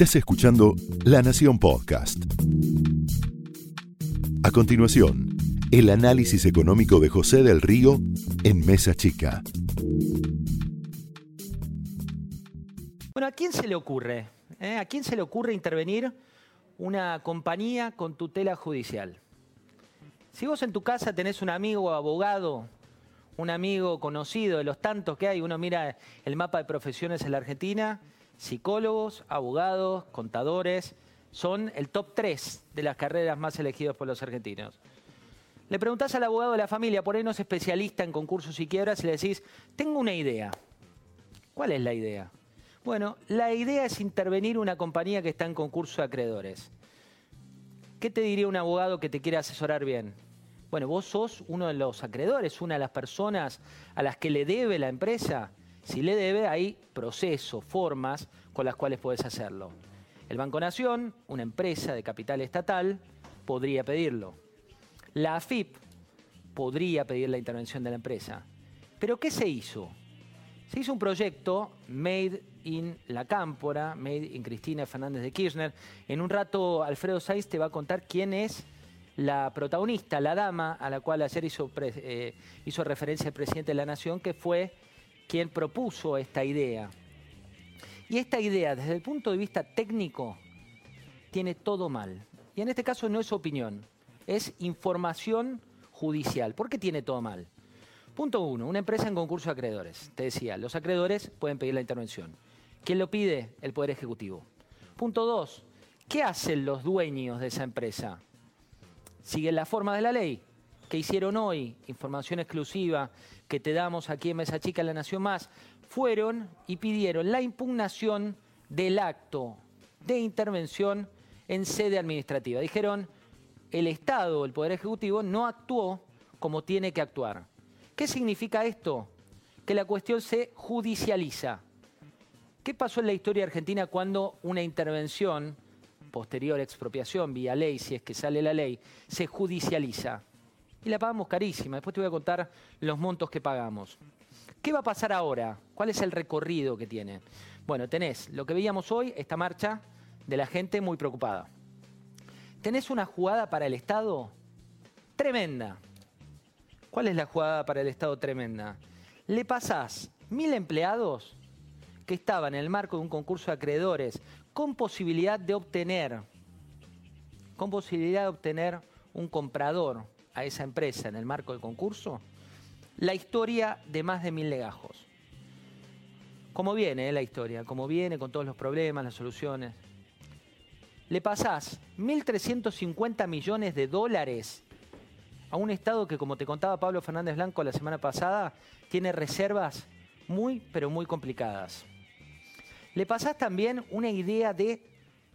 Estás escuchando La Nación Podcast. A continuación, el análisis económico de José del Río en Mesa Chica. Bueno, ¿a quién se le ocurre? eh? ¿A quién se le ocurre intervenir una compañía con tutela judicial? Si vos en tu casa tenés un amigo abogado, un amigo conocido de los tantos que hay, uno mira el mapa de profesiones en la Argentina, psicólogos, abogados, contadores, son el top 3 de las carreras más elegidas por los argentinos. Le preguntás al abogado de la familia, por ahí no es especialista en concursos y quiebras, y le decís, tengo una idea. ¿Cuál es la idea? Bueno, la idea es intervenir una compañía que está en concurso de acreedores. ¿Qué te diría un abogado que te quiere asesorar bien? Bueno, vos sos uno de los acreedores, una de las personas a las que le debe la empresa. Si le debe, hay procesos, formas con las cuales puedes hacerlo. El Banco Nación, una empresa de capital estatal, podría pedirlo. La AFIP podría pedir la intervención de la empresa. Pero ¿qué se hizo? Se hizo un proyecto Made in La Cámpora, Made in Cristina Fernández de Kirchner. En un rato Alfredo Saiz te va a contar quién es la protagonista, la dama a la cual ayer hizo, eh, hizo referencia el presidente de la Nación, que fue quien propuso esta idea. Y esta idea, desde el punto de vista técnico, tiene todo mal. Y en este caso no es opinión, es información judicial. ¿Por qué tiene todo mal? Punto uno, una empresa en concurso de acreedores. Te decía, los acreedores pueden pedir la intervención. ¿Quién lo pide? El Poder Ejecutivo. Punto dos, ¿qué hacen los dueños de esa empresa? Siguen la forma de la ley. ¿Qué hicieron hoy? Información exclusiva que te damos aquí en Mesa Chica, La Nación Más. Fueron y pidieron la impugnación del acto de intervención en sede administrativa. Dijeron, el Estado, el Poder Ejecutivo, no actuó como tiene que actuar. ¿Qué significa esto? Que la cuestión se judicializa. ¿Qué pasó en la historia argentina cuando una intervención, posterior expropiación, vía ley, si es que sale la ley, se judicializa? Y la pagamos carísima. Después te voy a contar los montos que pagamos. ¿Qué va a pasar ahora? ¿Cuál es el recorrido que tiene? Bueno, tenés lo que veíamos hoy, esta marcha de la gente muy preocupada. Tenés una jugada para el Estado tremenda. ¿Cuál es la jugada para el Estado tremenda? Le pasás mil empleados que estaban en el marco de un concurso de acreedores con posibilidad de obtener, con posibilidad de obtener un comprador a esa empresa en el marco del concurso, la historia de más de mil legajos. ¿Cómo viene eh, la historia? ¿Cómo viene con todos los problemas, las soluciones? Le pasás 1.350 millones de dólares a un Estado que, como te contaba Pablo Fernández Blanco la semana pasada, tiene reservas muy, pero muy complicadas. Le pasás también una idea de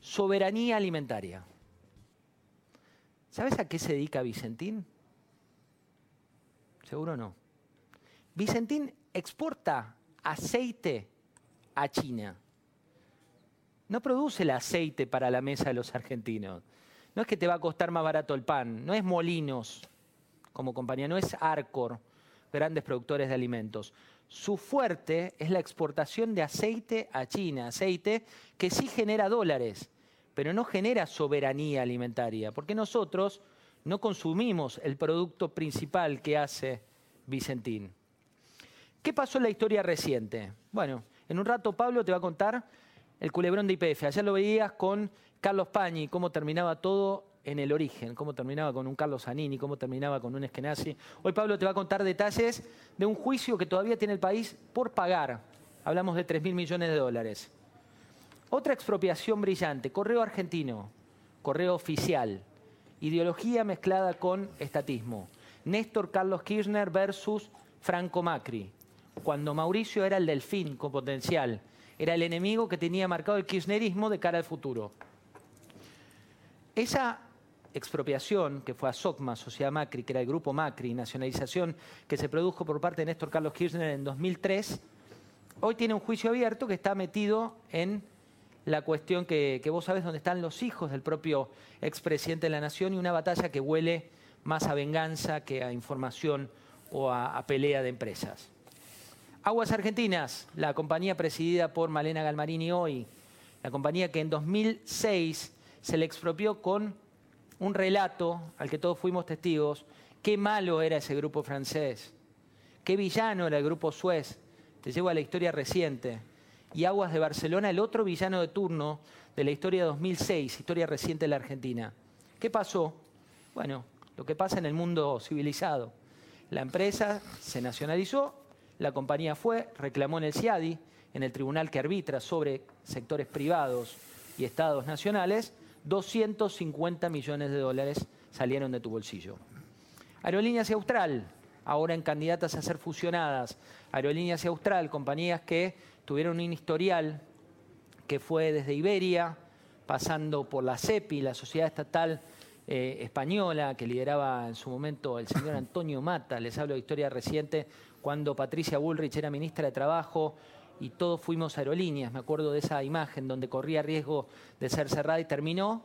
soberanía alimentaria. ¿Sabes a qué se dedica Vicentín? Seguro no. Vicentín exporta aceite a China. No produce el aceite para la mesa de los argentinos. No es que te va a costar más barato el pan, no es Molinos como compañía, no es Arcor, grandes productores de alimentos. Su fuerte es la exportación de aceite a China, aceite que sí genera dólares, pero no genera soberanía alimentaria, porque nosotros no consumimos el producto principal que hace Vicentín. ¿Qué pasó en la historia reciente? Bueno, en un rato Pablo te va a contar el culebrón de IPF. Ayer lo veías con Carlos Pañi, cómo terminaba todo en el origen, cómo terminaba con un Carlos Zanini, cómo terminaba con un Eskenazi. Hoy Pablo te va a contar detalles de un juicio que todavía tiene el país por pagar. Hablamos de 3 mil millones de dólares. Otra expropiación brillante, correo argentino, correo oficial, ideología mezclada con estatismo. Néstor Carlos Kirchner versus Franco Macri, cuando Mauricio era el delfín con potencial, era el enemigo que tenía marcado el kirchnerismo de cara al futuro. Esa expropiación que fue a SOCMA, Sociedad Macri, que era el grupo Macri, nacionalización que se produjo por parte de Néstor Carlos Kirchner en 2003, hoy tiene un juicio abierto que está metido en la cuestión que, vos sabés dónde están los hijos del propio expresidente de la Nación y una batalla que huele más a venganza que a información o a, a pelea de empresas. Aguas Argentinas, la compañía presidida por Malena Galmarini hoy, la compañía que en 2006 se le expropió con un relato al que todos fuimos testigos, qué malo era ese grupo francés, qué villano era el grupo Suez. Te llevo a la historia reciente. Y Aguas de Barcelona, el otro villano de turno de la historia de 2006, historia reciente de la Argentina. ¿Qué pasó? Bueno, lo que pasa en el mundo civilizado. La empresa se nacionalizó, la compañía fue, reclamó en el CIADI, en el tribunal que arbitra sobre sectores privados y estados nacionales, 250 millones de dólares salieron de tu bolsillo. Aerolíneas y Austral, ahora en candidatas a ser fusionadas. Aerolíneas y Austral, compañías que tuvieron un historial que fue desde Iberia, pasando por la CEPI, la Sociedad Estatal eh, Española, que lideraba en su momento el señor Antonio Mata. Les hablo de historia reciente, cuando Patricia Bullrich era ministra de Trabajo y todos fuimos aerolíneas. Me acuerdo de esa imagen donde corría riesgo de ser cerrada y terminó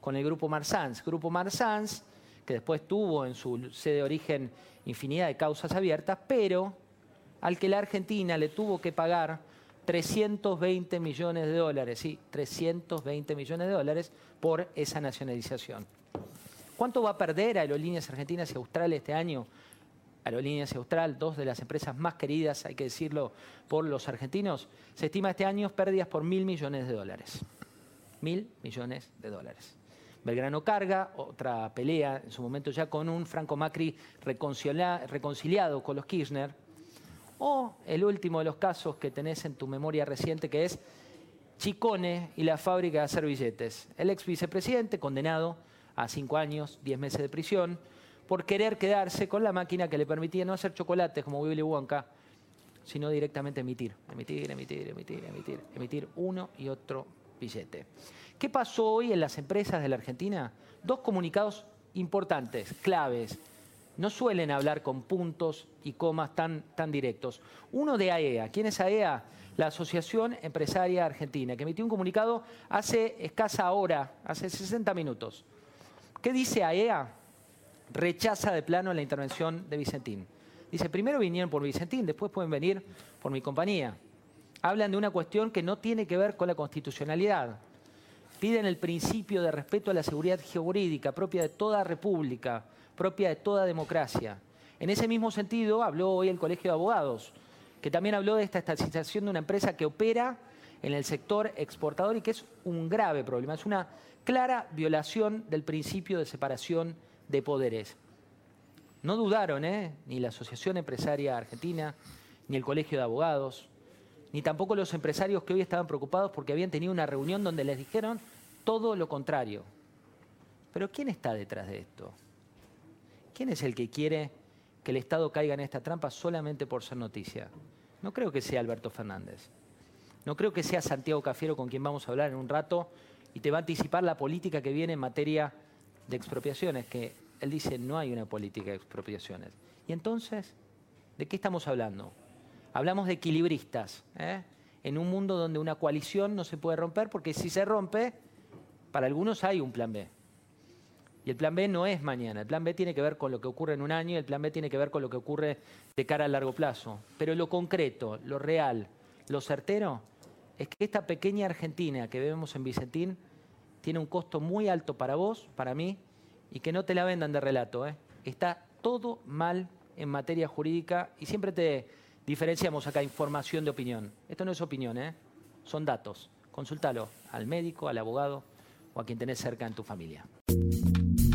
con el grupo Marsans. Grupo Marsans, que después tuvo en su sede de origen infinidad de causas abiertas, pero al que la Argentina le tuvo que pagar 320 millones de dólares, sí, 320 millones de dólares por esa nacionalización. ¿Cuánto va a perder Aerolíneas Argentinas y Austral este año? Aerolíneas y Austral, dos de las empresas más queridas, hay que decirlo, por los argentinos, se estima este año pérdidas por mil millones de dólares. Mil millones de dólares. Belgrano Carga, otra pelea en su momento ya con un Franco Macri reconciliado con los Kirchner, o el último de los casos que tenés en tu memoria reciente, que es Chicone y la fábrica de hacer billetes. El ex vicepresidente, condenado a cinco años, diez meses de prisión, por querer quedarse con la máquina que le permitía no hacer chocolates como Willy Wonka, sino directamente emitir, emitir, emitir, emitir, emitir, emitir uno y otro billete. ¿Qué pasó hoy en las empresas de la Argentina? Dos comunicados importantes, claves no suelen hablar con puntos y comas tan, tan directos. Uno de AEA. E ¿Quién es AEA? E la Asociación Empresaria Argentina, que emitió un comunicado hace escasa hora, hace 60 minutos. ¿Qué dice AEA? E Rechaza de plano la intervención de Vicentín. Dice, primero vinieron por Vicentín, después pueden venir por mi compañía. Hablan de una cuestión que no tiene que ver con la constitucionalidad. Piden el principio de respeto a la seguridad jurídica propia de toda república, propia de toda democracia. En ese mismo sentido, habló hoy el Colegio de Abogados, que también habló de esta estatización de una empresa que opera en el sector exportador y que es un grave problema, es una clara violación del principio de separación de poderes. No dudaron, ¿eh? ni la Asociación Empresaria Argentina, ni el Colegio de Abogados, ni tampoco los empresarios que hoy estaban preocupados porque habían tenido una reunión donde les dijeron todo lo contrario. Pero ¿quién está detrás de esto? ¿Quién es el que quiere que el Estado caiga en esta trampa solamente por ser noticia? No creo que sea Alberto Fernández. No creo que sea Santiago Cafiero con quien vamos a hablar en un rato y te va a anticipar la política que viene en materia de expropiaciones, que él dice no hay una política de expropiaciones. Y entonces, ¿de qué estamos hablando? Hablamos de equilibristas, ¿eh? en un mundo donde una coalición no se puede romper, porque si se rompe, para algunos hay un plan B. Y el plan B no es mañana, el plan B tiene que ver con lo que ocurre en un año el plan B tiene que ver con lo que ocurre de cara a largo plazo. Pero lo concreto, lo real, lo certero, es que esta pequeña Argentina que vemos en Vicentín tiene un costo muy alto para vos, para mí, y que no te la vendan de relato. ¿eh? Está todo mal en materia jurídica y siempre te diferenciamos acá información de opinión. Esto no es opinión, ¿eh? son datos. Consúltalo al médico, al abogado o a quien tenés cerca en tu familia.